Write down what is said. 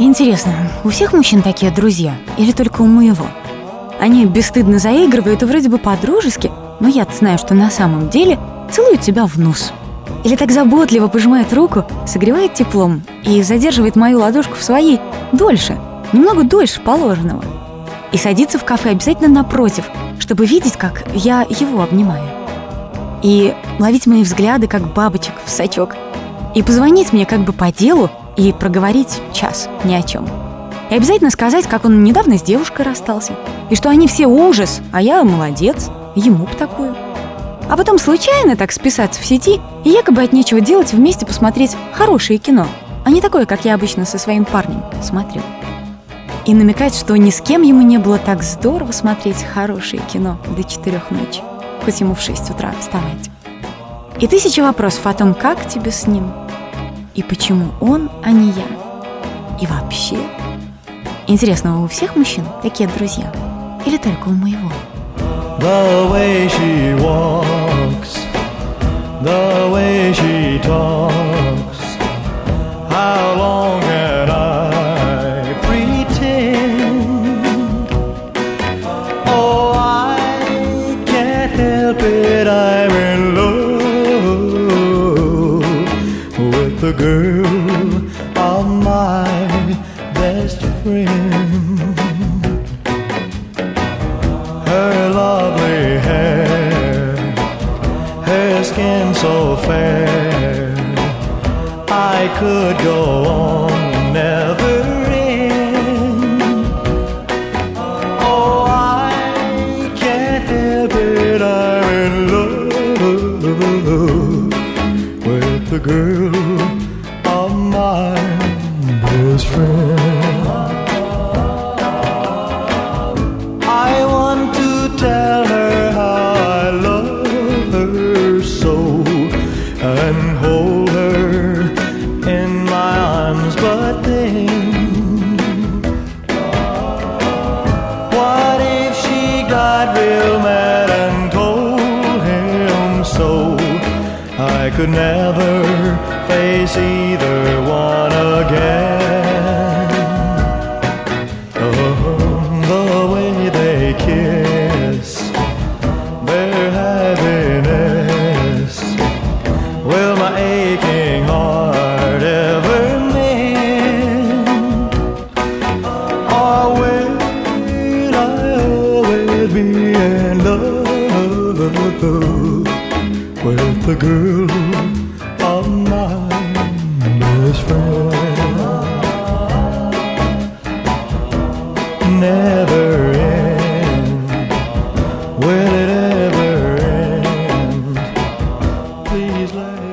Интересно, у всех мужчин такие друзья или только у моего? Они бесстыдно заигрывают и вроде бы по-дружески, но я знаю, что на самом деле целуют тебя в нос. Или так заботливо пожимает руку, согревает теплом и задерживает мою ладошку в своей дольше, немного дольше положенного. И садится в кафе обязательно напротив, чтобы видеть, как я его обнимаю. И ловить мои взгляды, как бабочек в сачок. И позвонить мне как бы по делу и проговорить час ни о чем. И обязательно сказать, как он недавно с девушкой расстался. И что они все ужас, а я молодец, ему б такую. А потом случайно так списаться в сети и якобы от нечего делать вместе посмотреть хорошее кино, а не такое, как я обычно со своим парнем смотрю. И намекать, что ни с кем ему не было так здорово смотреть хорошее кино до четырех ночи, хоть ему в шесть утра вставать. И тысяча вопросов о том, как тебе с ним, и почему он, а не я. И вообще, интересно, у всех мужчин такие друзья? Или только у моего? The way she walks, the girl of my best friend. Her lovely hair, her skin so fair. I could go on, never the girl of my best friend. I want to tell her how I love her so and hold her in my arms, but then what if she got real mad and told him so? I could never face either one again. Oh, the way they kiss, their happiness. Will my aching heart ever mend? Or will I always be in love with the girl his life.